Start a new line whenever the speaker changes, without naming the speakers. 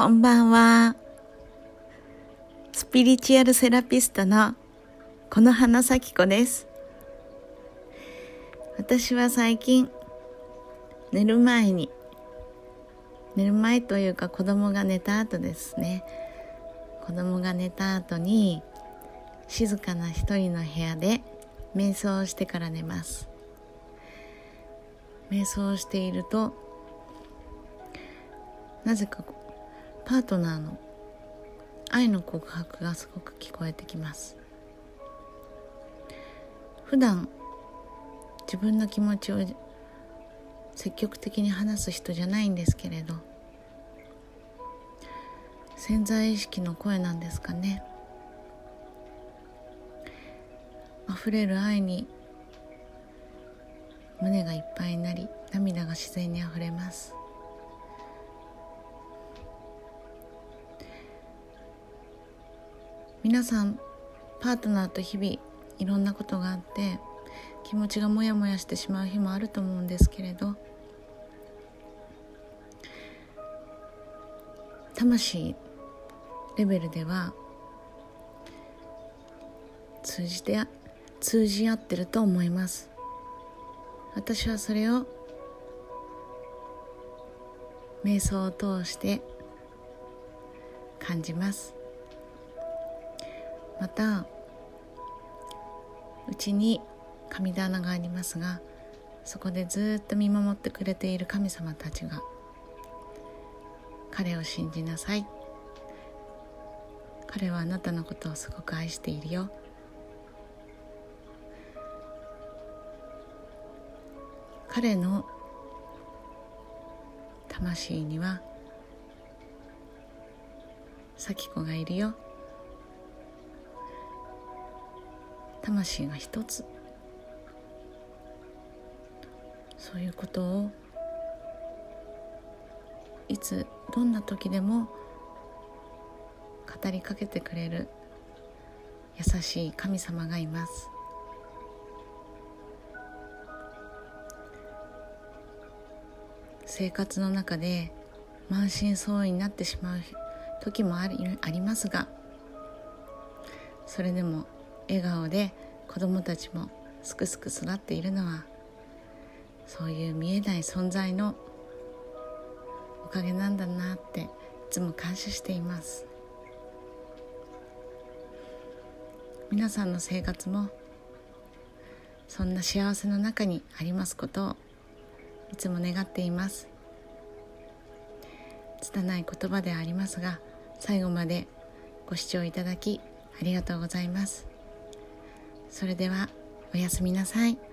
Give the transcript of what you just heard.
こんばんは。スピリチュアルセラピストのこの花咲子です。私は最近寝る前に寝る前というか子供が寝た後ですね子供が寝た後に静かな一人の部屋で瞑想をしてから寝ます瞑想しているとなぜかパートナーの愛の告白がすごく聞こえてきます。普段自分の気持ちを積極的に話す人じゃないんですけれど潜在意識の声なんですかね。溢れる愛に胸がいっぱいになり涙が自然にあふれます。皆さんパートナーと日々いろんなことがあって気持ちがモヤモヤしてしまう日もあると思うんですけれど魂レベルでは通じて通じ合ってると思います。私はそれを瞑想を通して感じます。またうちに神棚がありますがそこでずっと見守ってくれている神様たちが彼を信じなさい。彼はあなたのことをすごく愛しているよ。彼の魂には咲子がいるよ。魂が一つ。そういうことをいつどんな時でも語りかけてくれる優しい神様がいます。生活の中で満身創痍になってしまう時もありありますがそれでも笑顔で子供たちもすくすく育っているのはそういう見えない存在のおかげなんだなっていつも感謝しています。皆さんの生活もそんな幸せの中にありますことをいつも願っています。拙い言葉ではありますが最後までご視聴いただきありがとうございます。それではおやすみなさい。